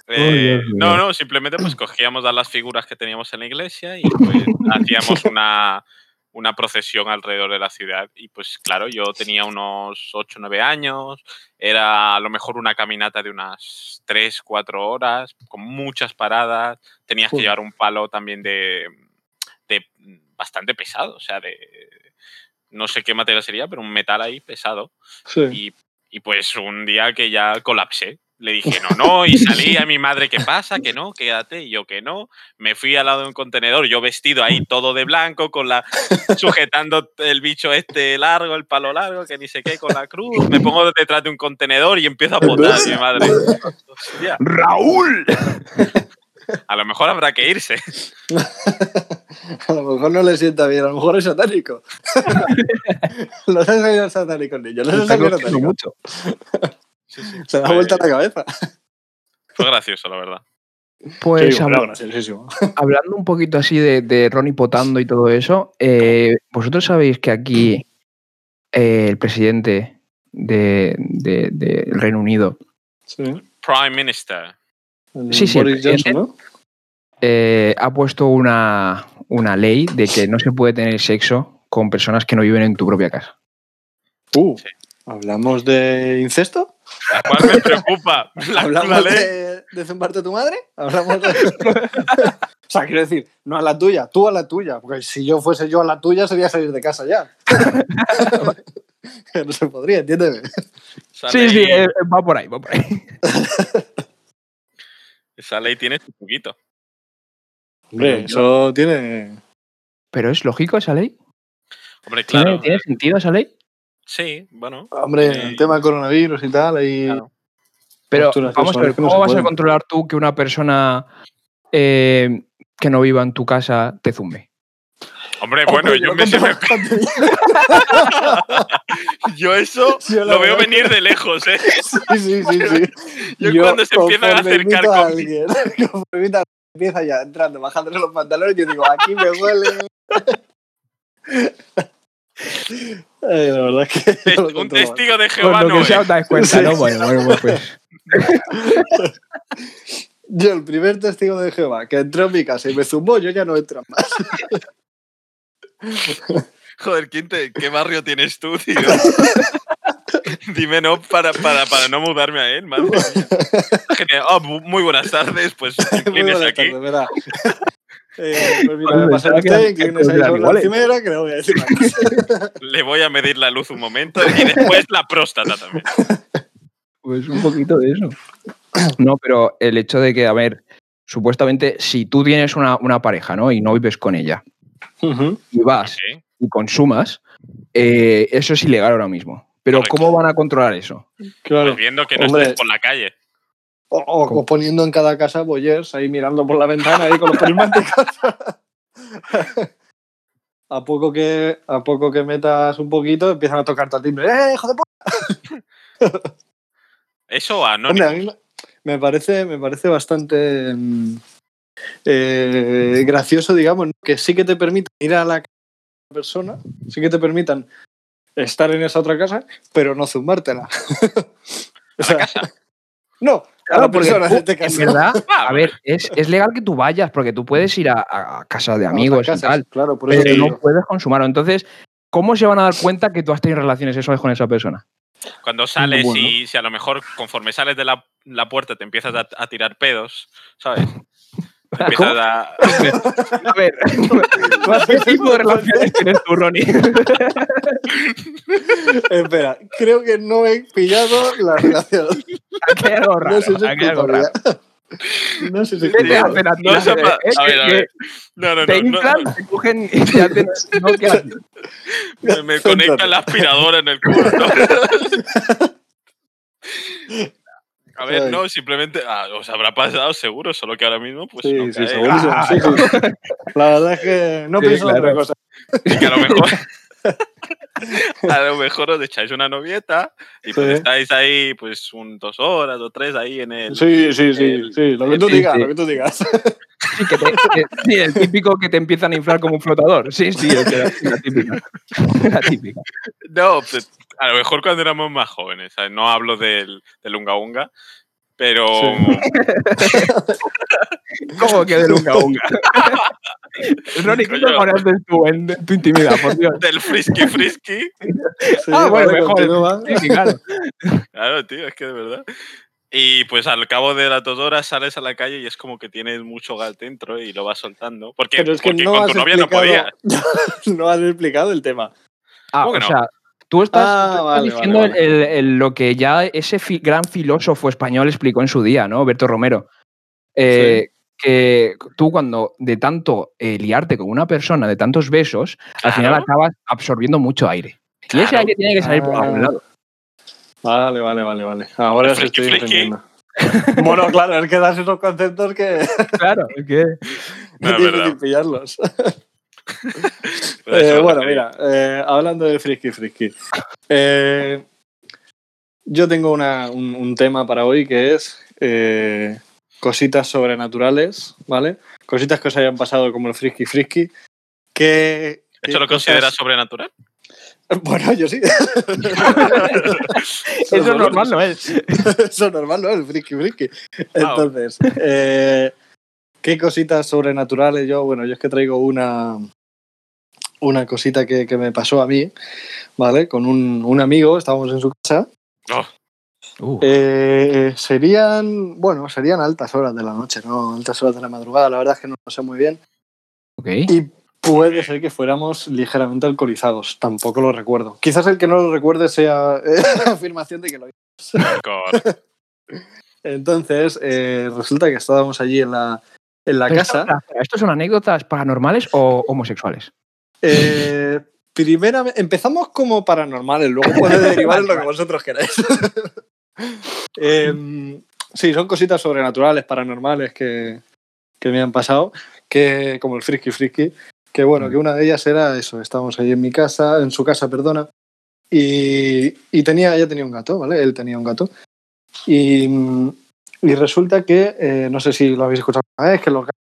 Eh, no, no, simplemente pues cogíamos a las figuras que teníamos en la iglesia y pues hacíamos una, una procesión alrededor de la ciudad. Y pues claro, yo tenía unos 8 o 9 años, era a lo mejor una caminata de unas 3, 4 horas, con muchas paradas, tenías que llevar un palo también de, de bastante pesado, o sea, de... No sé qué material sería, pero un metal ahí pesado. Sí. Y, y pues un día que ya colapsé. Le dije, no, no, y salí a mi madre, ¿qué pasa? Que no, quédate, y yo que no. Me fui al lado de un contenedor, yo vestido ahí todo de blanco, con la sujetando el bicho este largo, el palo largo, que ni sé qué, con la cruz. Me pongo detrás de un contenedor y empiezo a potar, mi madre. Hostia, ¡Raúl! a lo mejor habrá que irse. A lo mejor no le sienta bien, a lo mejor es satánico. Los has salido satánicos, niños. Los has Está salido Se da vuelta la cabeza. Fue gracioso, la verdad. Pues Sí, habla- hablando un poquito así de, de Ronnie potando y todo eso, eh, vosotros sabéis que aquí eh, el presidente de- de- del Reino Unido Sí. Prime Minister. El Sí, sí, el Boris Johnson, presidente. ¿no? eh, ha puesto una, una ley de que no se puede tener sexo con personas que no viven en tu propia casa. Uh, Sí. ¿Hablamos de incesto? La cual me preocupa. La, la ¿Hablamos ley. de, de zumbarte a tu madre? ¿Hablamos de... o sea, quiero decir, no a la tuya, tú a la tuya. Porque si yo fuese yo a la tuya, sería salir de casa ya. no se podría, entiéndeme. Sí, sí, eh, va por ahí, va por ahí. Esa ley tiene su poquito. Hombre, eso tiene... Pero es lógico esa ley. Hombre, ¿Tiene, claro. ¿tiene sentido esa ley? Sí, bueno. Hombre, Sí. el tema coronavirus y tal, ahí... Claro. Pero vamos a ver, no ¿cómo vas a controlar tú que una persona eh, que no viva en tu casa te zumbe? Hombre, bueno, Hombre, yo, lo me, yo eso Yo lo veo venir de lejos, ¿eh? Sí, sí, sí, sí. Yo cuando se empiezan a acercar a con- alguien, a empieza ya entrando, bajándole los pantalones, yo digo, aquí me huele. Ay, la verdad es que. yo lo Un testigo de Jehová lo no que os dais cuenta, Sí. ¿no? Bueno, bueno, pues. Yo, el primer testigo de Jehová que entró en mi casa y me zumbó, yo ya no entro más. Joder, ¿quién te- ¿qué barrio tienes tú, tío? Dime no para, para, para no mudarme a él, madre mía. Genial. Oh, bu- muy buenas tardes, pues buenas aquí. tardes. Eh, pues mira, me que la que le voy a decir una cosa. Le voy a medir la luz un momento y después la próstata también. Pues un poquito de eso. No, pero el hecho de que, a ver, supuestamente, si tú tienes una, una pareja, ¿no? Y no vives con ella, y vas y consumas, eh, eso es ilegal ahora mismo. Pero Correcto. ¿cómo van a controlar eso? Claro. Pues viendo que no Hombre. estés por la calle. O, o- o poniendo en cada casa boyers ahí mirando por la ventana ahí con los prismáticos. a poco que a poco que metas un poquito empiezan a tocarte al timbre. ¡Eh, hijo de puta! Eso a no. Hombre, a mí me- me parece, me parece bastante mm, eh, gracioso, digamos, ¿no? que sí que te permitan ir a la persona, sí que te permitan estar en esa otra casa, pero no zumbártela. O sea, No, porque persona tú, en este en caso. verdad, Ah, a ver, es, es legal que tú vayas, porque tú puedes ir a, casa de A amigos y tal, Claro, por eso pero no puedes consumarlo. Entonces, ¿cómo se van a dar cuenta que tú has tenido relaciones sexuales con esa persona? Cuando sales Bueno. y si a lo mejor conforme sales de la, la puerta te empiezas a, a tirar pedos, ¿sabes? Te ¿Cómo? empiezas a. A ver, ¿qué tipo de relaciones tienes tú, Ronnie? Espera, creo que no he pillado la relación. Aquí hay algo raro. No sé si aquí hay algo raro. No sé si ¿Qué te hacen a ti? No a ver, a ver. No, no, Te no. no, inflan, te cogen y te... No, ¿qué me, me conectan la aspiradora en el culo. A ver, Ay. no, simplemente ah, os habrá pasado seguro, solo que ahora mismo pues Sí, no sí. Ah, sí, sí. La verdad es que no Sí, pienso en claro. otra cosa. Y que a lo mejor a lo mejor os echáis una novieta y pues Sí. estáis ahí pues un dos horas o tres ahí en el Sí, sí, sí, el- sí. Lo que tú sí, digas, sí. lo que tú digas. Sí, que te- que- sí, el típico que te empiezan a inflar como un flotador. Sí, sí, es la, la típica. La típica. No, pues, a lo mejor cuando éramos más jóvenes, ¿sabes? no hablo del, del unga unga, pero ¿Cómo que del unga unga? Ronnie, ¿qué te en, en tu intimidad, por Dios? del frisky frisky. Sí, ah, bueno, mejor. Sí, sí, claro. Claro, tío, es que de verdad. Y pues al cabo de las dos horas sales a la calle y es como que tienes mucho gas dentro y lo vas soltando. Porque, Pero es que porque no con has tu novia no podías. explicado. No has explicado el tema. Ah, ¿Cómo o que no? sea, tú estás, Ah, tú estás vale, diciendo vale, el- el- el- lo que ya ese fi- gran filósofo español explicó en su día, ¿no? Berto Romero. Eh, Que tú cuando de tanto eh, liarte con una persona, de tantos besos, al final acabas absorbiendo mucho aire. Y ese aire tiene que salir por algún Ah. lado. Vale, vale, vale, vale. Ahora estoy entendiendo. Bueno, claro, es que das esos conceptos que Claro, es que... No, es difícil pillarlos. Eh, bueno, mira, eh, hablando de frisky frisky. eh, yo tengo una- un, un tema para hoy que es eh, cositas sobrenaturales, ¿vale? Cositas que os hayan pasado como el frisky frisky. Que, ¿Esto lo cosas- consideras sobrenatural? Bueno, yo sí. Eso es normal, ¿no es? Eso es normal, ¿no? El friki friki. Entonces, eh, ¿qué cositas sobrenaturales? Yo, bueno, yo es que traigo una, una cosita que, que me pasó a mí, ¿vale? Con un, un amigo, estábamos en su casa. Oh, Uh, Eh, serían, bueno, serían altas horas de la noche, ¿no? Altas horas de la madrugada, la verdad es que no lo sé muy bien. ok. Y puede ser que fuéramos ligeramente alcoholizados, tampoco lo recuerdo. Quizás el que no lo recuerde sea eh, afirmación de que lo God. Entonces, eh, resulta que estábamos allí en la, en la casa. espera, ¿Estos son anécdotas paranormales o homosexuales? Eh, primera, empezamos como paranormales, luego puede derivar en lo que vosotros queráis. Em, sí, son cositas sobrenaturales, paranormales que, que me han pasado, que como el friki friki, que bueno, que una de ellas era eso, estábamos allí en mi casa, en su casa, perdona, y, y tenía, ella tenía un gato, ¿vale? Él tenía un gato. Y, y resulta que, eh, no sé si lo habéis escuchado una vez, que los gatos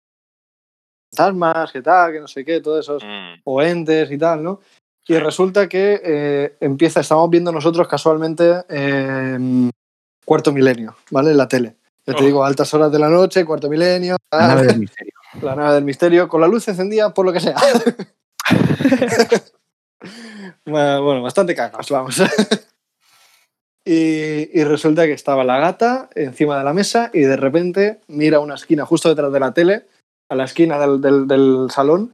fantasmas, que tal, que no sé qué, todos esos Mm, o entes y tal, ¿no? Y resulta que eh, empieza, estamos viendo nosotros casualmente eh, Cuarto Milenio, ¿vale? En la tele. Ya te Oh. digo, altas horas de la noche, Cuarto Milenio, La nave del misterio. la nave del misterio, con la luz encendida, por lo que sea. Bueno, bastante cagados, vamos. y, y resulta que estaba la gata encima de la mesa y de repente mira una esquina justo detrás de la tele, a la esquina del, del- del salón,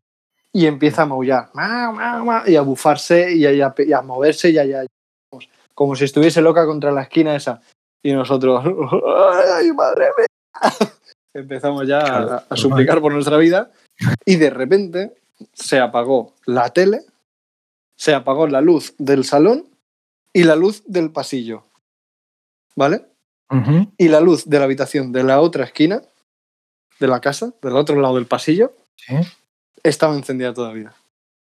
y empieza a maullar. Mau, mau, mau, Y a bufarse y a, y a- y a moverse y a, y a- como si estuviese loca contra la esquina esa. Y nosotros, ¡ay, madre mía! empezamos ya a, suplicar por nuestra vida y de repente se apagó la tele, se apagó la luz del salón y la luz del pasillo. ¿Vale? Y la luz de la habitación de la otra esquina de la casa, del otro lado del pasillo, Sí. estaba encendida todavía.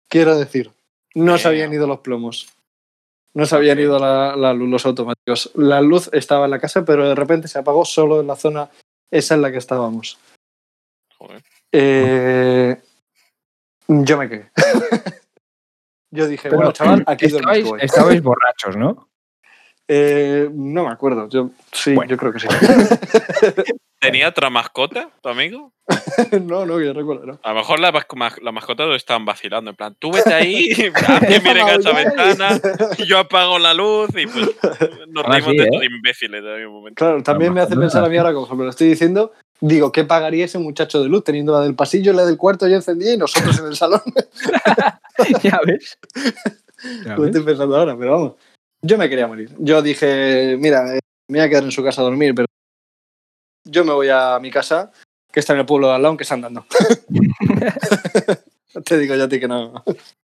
Quiero decir, no se habían ido los plomos. No se habían ido la, la luz, los automáticos. La luz estaba en la casa, pero de repente se apagó solo en la zona esa en la que estábamos. Joder. Eh, yo me quedé. yo dije, Pero, bueno, chaval, aquí estabais, hoy. estabais borrachos, ¿no? Eh, no me acuerdo. Yo, sí, Bueno. yo creo que sí. ¿Tenía otra mascota, tu amigo? no, no, yo recuerdo. No. A lo mejor la, la mascota lo estaban vacilando. En plan, tú vete ahí, nadie mire a esa ventana, yo apago la luz y pues nos Ahora reímos sí, de ¿eh? estos imbéciles de algún momento. Claro, también me hace pensar a mí ahora, como me lo estoy diciendo, digo, ¿qué pagaría ese muchacho de luz teniendo la del pasillo, la del cuarto ya encendida y nosotros en el salón? ya ves. Ya Lo ves. estoy pensando ahora, pero vamos. Yo me quería morir. Yo dije, mira, eh, me voy a quedar en su casa a dormir, pero yo me voy a mi casa, que está en el pueblo de al lado, aunque está andando. Te digo yo a ti que no.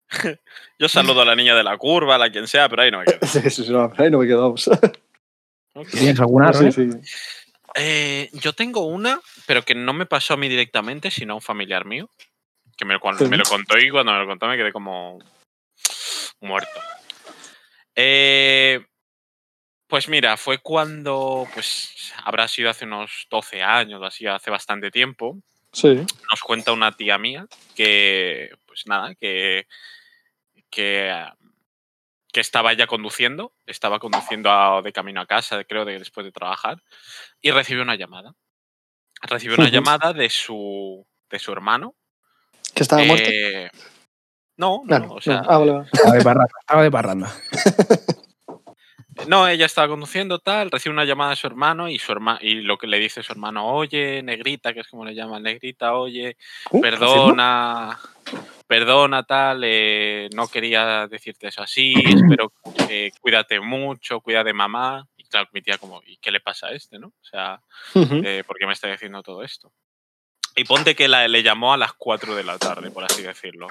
Yo saludo a la niña de la curva, a la quien sea, pero ahí no me quedo. Sí, sí, sí, no, ahí no me quedamos. ¿Tienes alguna, Sí, sí. Eh, yo tengo una, pero que no me pasó a mí directamente, sino a un familiar mío. Que me, lo me lo contó y cuando me lo contó me quedé como muerto. Eh, pues mira, fue cuando, pues habrá sido hace unos 12 años o así, hace bastante tiempo. Sí. Nos cuenta una tía mía que, pues nada, que, que, ah, que estaba ya conduciendo, estaba conduciendo a- de camino a casa, creo, de, después de trabajar, y recibió una llamada. Recibió una llamada de su, de su hermano. ¿Que estaba muerto? eh, no, no, Claro, no, o sea, no. Ah, vale, vale. Estaba de parranda. Estaba de parranda. No, ella estaba conduciendo, tal, recibe una llamada de su hermano y su hermano y lo que le dice su hermano, oye, negrita, que es como le llaman, negrita, oye, Uh, perdona, perdona, tal, eh, no quería decirte eso así, espero que cuídate mucho, cuida de mamá. Y claro, mi tía como, ¿y qué le pasa a este, no? O sea, eh, ¿por qué me está diciendo todo esto? Y ponte que la- le llamó a las 4 de la tarde, por así decirlo.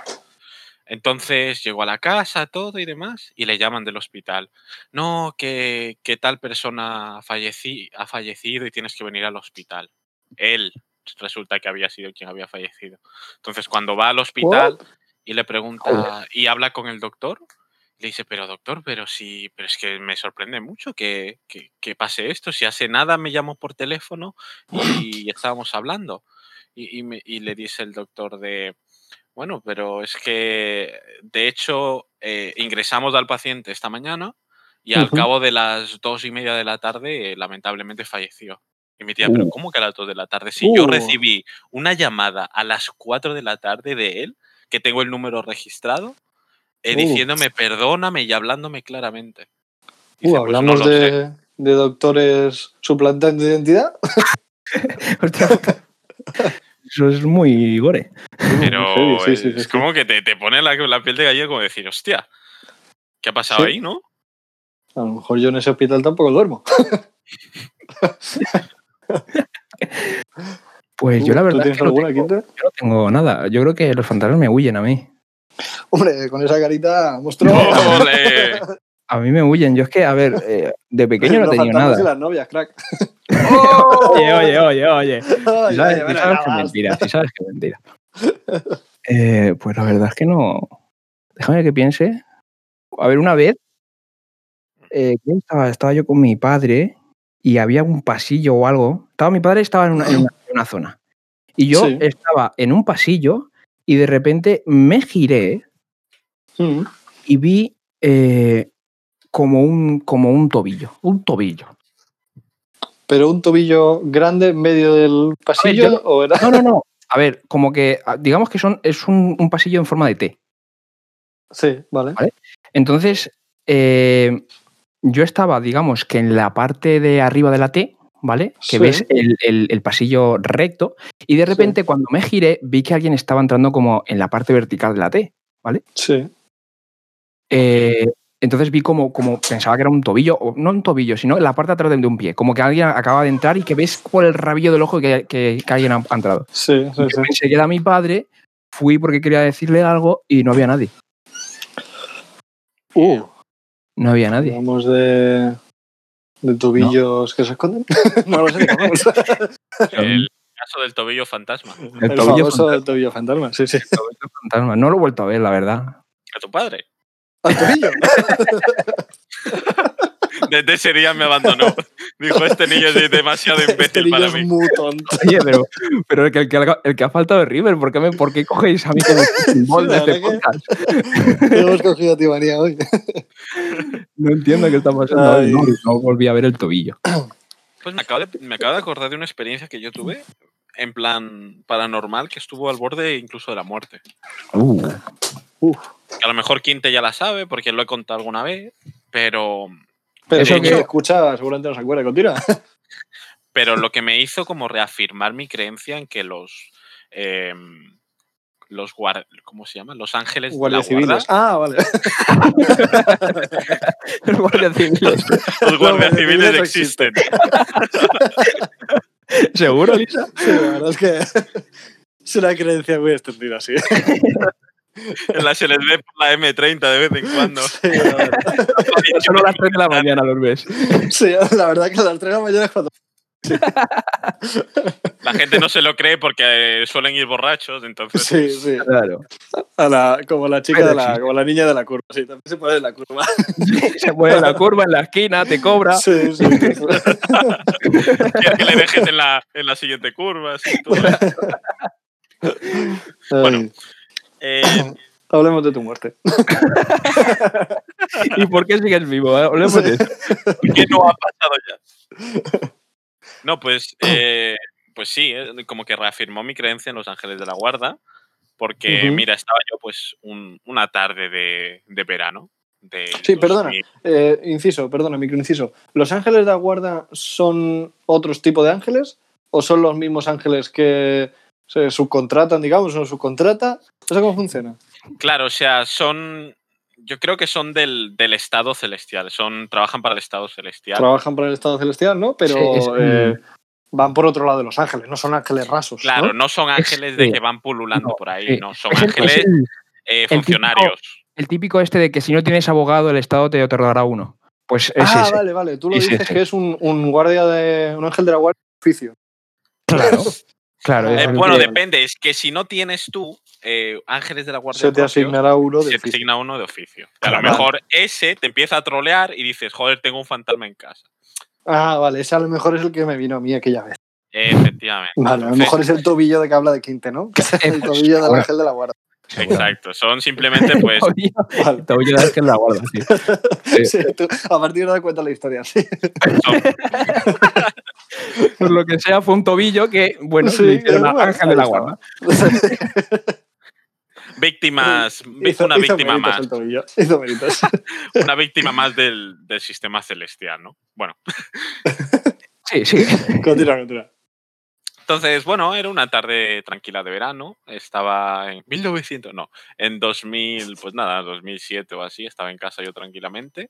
Entonces llegó a la casa, todo y demás, y le llaman del hospital. No, que, que tal persona falleci- ha fallecido y tienes que venir al hospital. Él resulta que había sido quien había fallecido. Entonces cuando va al hospital y le pregunta y habla con el doctor, le dice, pero doctor, pero sí, pero es que me sorprende mucho que, que- que pase esto. Si hace nada me llamó por teléfono y estábamos hablando. Y, y me- y le dice el doctor de, bueno, pero es que de hecho eh, ingresamos al paciente esta mañana y al cabo de las dos y media de la tarde eh, lamentablemente falleció. Y mi tía, pero Uh. ¿cómo que a las dos de la tarde? Si yo Uh. recibí una llamada a las cuatro de la tarde de él, que tengo el número registrado, eh, Uh. diciéndome perdóname y hablándome claramente. "Pues no hablamos lo sé". de, de doctores suplantando identidad. Eso es muy gore. Pero Heavy, sí, sí, es sí, sí. como que te, te pone la, la piel de gallina como decir, hostia, ¿qué ha pasado Sí. ahí, no? A lo mejor yo en ese hospital tampoco duermo. Pues yo la ¿Tú verdad es tienes que no alguna, tengo, yo no tengo nada. Yo creo que los fantasmas me huyen a mí. Hombre, con esa carita, monstruo. ¡Ole! A mí me huyen. Yo es que, a ver, eh, de pequeño no y nada. las novias, crack. Oye, oye, oye, oye. Sabes, sabes que es mentira, si sabes que es mentira. Eh, pues la verdad es que no. Déjame que piense. A ver, una vez eh, estaba, estaba yo con mi padre y había un pasillo o algo. Estaba mi padre estaba en una, en una- en una zona. Y yo Sí. estaba en un pasillo y de repente me giré Mm. y vi eh, como, un, como un tobillo. Un tobillo. Pero un tobillo grande en medio del pasillo, yo- ¿o era? No, no, no. A ver, como que ah, digamos que son, es un, un pasillo en forma de T. Sí, vale. Vale. Entonces, eh, yo estaba, digamos, que en la parte de arriba de la T, ¿vale? Que Sí. ves el, el- el pasillo recto, y de repente cuando me giré vi que alguien estaba entrando como en la parte vertical de la T. Sí. Eh, Entonces vi como, como pensaba que era un tobillo, o no un tobillo, sino la parte de atrás de un pie. Como que alguien acaba de entrar y que ves por el rabillo del ojo que, que- que alguien ha, ha entrado. Sí, sí, sí. pensé que era mi padre, fui porque quería decirle algo y no había nadie. Uh, No había nadie. hablamos de, de tobillos que se esconden. no lo sé. El caso del tobillo fantasma. El, El tobillo famoso fantasma. tobillo fantasma. Sí, sí. fantasma. No lo he vuelto a ver, la verdad. A tu padre. ¿Al tobillo? Desde ese día me abandonó. Dijo, este niño es demasiado este imbécil niño para es mí. muy tonto. Oye, pero, pero el, que, el, que, el que ha faltado es River. ¿Por qué, me, por qué cogéis a mí como símbolo de este podcast? Hemos cogido a ti, María, hoy. No entiendo qué está pasando. Ay. No, no volví a ver el tobillo. Pues me acabo, de, me acabo de acordar de una experiencia que yo tuve en plan paranormal que estuvo al borde incluso de la muerte. Uh, Uf. A lo mejor Quinte ya la sabe porque lo he contado alguna vez, pero, Pero Eso que escucha seguramente no se acuerda. Continúa. pero lo que me hizo como reafirmar mi creencia en que los... em, los guar- ¿cómo se llaman? Los ángeles de la Guardias guarda, civiles. Ah, vale. el guardia civil. los guardias guardias civiles civiles no existen. ¿Seguro, Lisa? Sí, la verdad es que es una creencia muy extendida, sí. En la se les ve por la M30 de vez en cuando. Sí, la verdad. Solo a las 3 de la mañana los ves. Sí, la verdad que a las 3 de la mañana es cuando. La gente no se lo cree porque suelen ir borrachos, entonces Sí, sí. Claro. A la, como la chica Pero de la, como la niña de la curva. Sí, también se pone en la curva. Se mueve la curva en la esquina, te cobra. Sí, sí. que le dejes en la, en la siguiente curva. así, todo. Bueno. Eh, hablemos de tu muerte. ¿Y por qué sigues vivo? eh? Hablemos de eso. ¿Qué no ha pasado ya? No, pues, eh, pues sí, eh, como que reafirmó mi creencia en los ángeles de la guarda, porque mira, estaba yo pues un- una tarde de, de verano. De Sí, perdona. 2000. Eh, inciso, perdona, microinciso. ¿Los ángeles de la guarda son otros tipos de ángeles? ¿O son los mismos ángeles que se subcontratan, digamos, o no subcontrata? ¿Eso cómo funciona? Claro, o sea, son, yo creo que son del, del estado celestial, son, trabajan para el estado celestial. Trabajan para el estado celestial, ¿no? Pero Sí, es un- eh, van por otro lado de los ángeles, no son ángeles rasos. Claro, ¿no? no son ángeles de que van pululando No, por ahí, sí. no, son Es el- es ángeles el- eh, típico- funcionarios. El típico este de que si no tienes abogado, el Estado te otorgará uno. Pues es ah, ese. vale, vale. Tú lo Es dices ese. que es un, un guardia de. un ángel de la guardia de oficio. Claro. Claro. Eh, bueno, que- depende, es que si no tienes tú eh, ángeles de la guardia Se te asignará uno de se te oficio. asigna uno de oficio. A lo mejor ese te empieza a trolear y dices, joder, tengo un fantasma en casa. Ah, vale, ese a lo mejor es el que me vino a mí aquella vez. Efectivamente. Vale, a lo mejor es el tobillo de que habla de Quinte, ¿no? el tobillo del ángel de la guardia. Exacto, son simplemente pues Tobillo- Vale. tobillo de ángel de la guarda, sí. Sí. Sí, tú, a partir de ahora cuenta la historia, sí. son- Por lo que sea, fue un tobillo que, bueno, Sí, le hicieron bueno, ángel de la guarda. víctimas, Hizo- una hizo víctima más, el tobillo, hizo una víctima más del, del sistema celestial, ¿no? Bueno, Sí, sí. continúa, continúa. entonces, bueno, era una tarde tranquila de verano, estaba en 1900, no, en 2000, pues nada, 2007 o así, estaba en casa yo tranquilamente.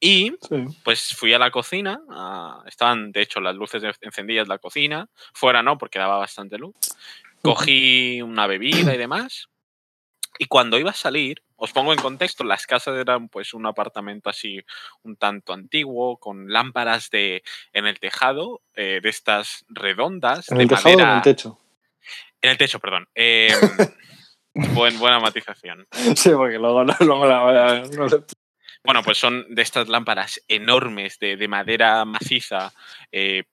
Y Sí. pues fui a la cocina, estaban de hecho las luces encendidas en la cocina, fuera no, porque daba bastante luz. Cogí una bebida y demás. Y cuando iba a salir, os pongo en contexto, las casas eran pues un apartamento así un tanto antiguo, con lámparas de, en el tejado, eh, de estas redondas, ¿En de el tejado o en el techo? En el techo, perdón. Eh, buen- buena matización. Sí, porque luego, la, no Bueno, pues son de estas lámparas enormes de, de madera maciza, eh,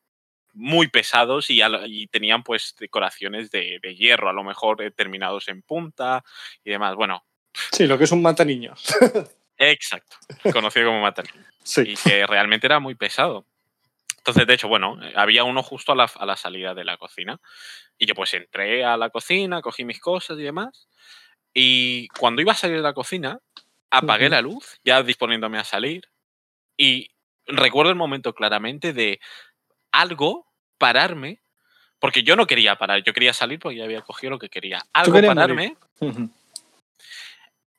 muy pesados y, y tenían pues decoraciones de, de hierro, a lo mejor eh, terminados en punta y demás. Bueno, Sí, lo que es un mata niños. exacto, conocido como Matan. Sí. Y que realmente era muy pesado. Entonces, de hecho, bueno, eh, había uno justo a la, a la salida de la cocina. Y yo pues entré a la cocina, cogí mis cosas y demás. Y cuando iba a salir de la cocina, apagué la luz, ya disponiéndome a salir. Y recuerdo el momento claramente de algo pararme, porque yo no quería parar, yo quería salir porque ya había cogido lo que quería. Algo pararme,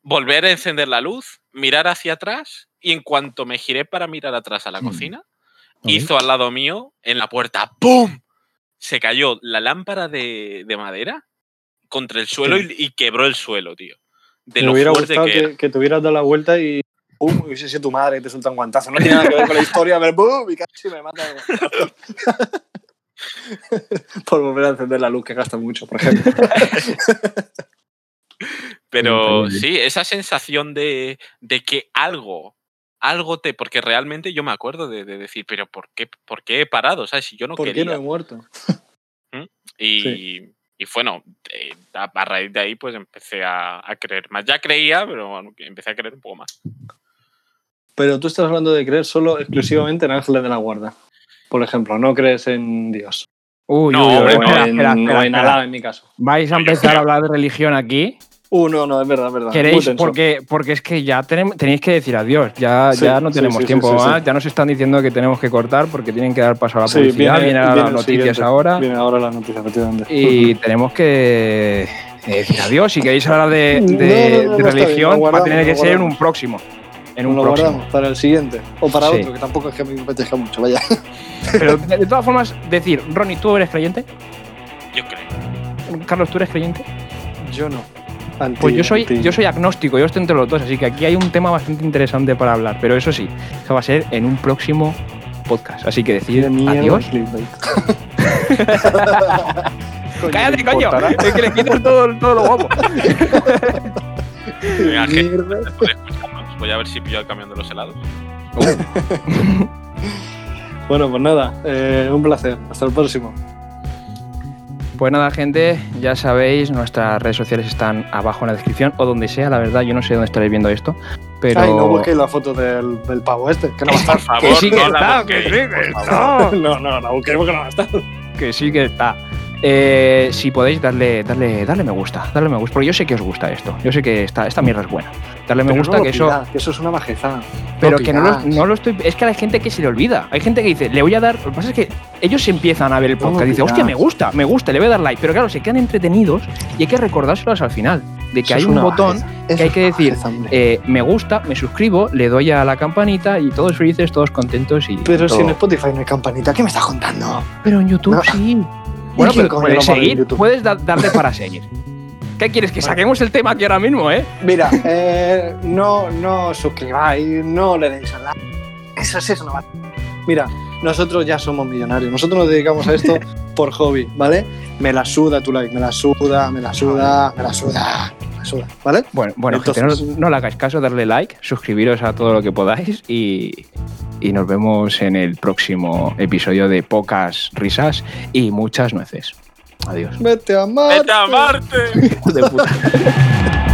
volver a encender la luz, mirar hacia atrás y en cuanto me giré para mirar atrás a la Mm. cocina, hizo al lado mío, en la puerta, ¡pum! Se cayó la lámpara de, de madera contra el suelo y, y quebró el suelo, tío. De Me lo hubiera fuerte gustado que, que, que te hubieras dado la vuelta y ¡pum! hubiese sido tu madre y te suelta un guantazo. No tiene nada que ver con la historia, pero ¡pum! y casi me mata. por volver a encender la luz, que gasta mucho, por ejemplo. Pero sí, esa sensación de, de que algo, algo te. Porque realmente yo me acuerdo de, de decir, pero ¿por qué, ¿por qué he parado? ¿Sabes? Si yo no ¿Por quería. qué no he muerto? Y, y bueno, eh, a, a raíz de ahí pues empecé a, a creer más. Ya creía, pero bueno, empecé a creer un poco más. Pero tú estás hablando de creer solo exclusivamente en ángeles de la guarda. Por ejemplo, no crees en Dios. Uy, No, uy, hombre, no, en, espera, o espera, en espera. Alá, en mi caso. Vais a empezar a hablar de religión aquí. Uh, no, no, es verdad, es verdad. ¿Queréis? Porque, porque es que ya tenem- tenéis que decir adiós. Ya, Sí, ya no tenemos sí, sí, tiempo sí, sí. más. Ya nos están diciendo que tenemos que cortar porque tienen que dar paso a la Sí, publicidad. viene- vienen viene las noticias ahora. Viene ahora las noticias. Y tenemos que decir adiós. Si queréis hablar de, de- No, no, no, de no, está bien, religión, va a tener que ser en un próximo. En un lo próximo. guardamos para el siguiente. O para Sí. otro, que tampoco es que me apetezca mucho, vaya. Pero de, de todas formas, decir, Ronnie, ¿tú eres creyente? Yo creo. Carlos, ¿tú eres creyente? Yo no. Anti- Pues yo soy, anti- yo soy agnóstico, yo estoy entre los dos, así que aquí hay un tema bastante interesante para hablar. Pero eso sí, eso va a ser en un próximo podcast. Así que decir adiós. Coño, ¡Cállate, ¿te coño! importará? Es que le quitas todo, todo lo guapo. Venga, escucharnos, voy a ver si pillo el camión de los helados. Bueno, pues nada, eh, un placer. Hasta el próximo. Pues nada, gente, ya sabéis, nuestras redes sociales están abajo en la descripción o donde sea, la verdad, yo no sé dónde estaréis viendo esto. Pero. Ay, no busquéis la foto del, del pavo este, que no va a estar. Por favor, que sí que no está, que sí que está. No, no, la busquéis porque no va a estar. que sí que está. Eh, si podéis darle, darle, darle me gusta, darle me gusta, porque yo sé que os gusta esto, yo sé que esta, esta mierda es buena. Darle me gusta no que eso, que eso es una majeza. pero que no lo, no lo estoy, es que hay gente que se le olvida, hay gente que dice, le voy a dar, lo que pasa es que ellos empiezan a ver el No podcast y dicen, hostia, me gusta, me gusta, le voy a dar like, pero claro, se quedan entretenidos y hay que recordárselos al final, de que Eso hay un botón que hay que decir, eh, me gusta, me suscribo, le doy a la campanita y todos felices, todos contentos y Pero si en Spotify no hay campanita, ¿qué me estás contando? Pero en YouTube No. sí. Bueno, pero puedes seguir, puedes da- darle para seguir. ¿Qué quieres? Que saquemos el tema aquí ahora mismo, ¿eh? Mira, eh, no, no suscribáis, no le deis a like. Eso es una bajeza. Mira, nosotros ya somos millonarios. Nosotros nos dedicamos a esto por hobby, ¿vale? Me la suda tu like, me la suda, me la suda, me la suda, suda, ¿vale? Bueno, bueno Entonces- gente, no, no le hagáis caso, darle like, suscribiros a todo lo que podáis y, y nos vemos en el próximo episodio de pocas risas y muchas nueces. Adiós. Vete a Marte. ¡Vete a Marte! De puta.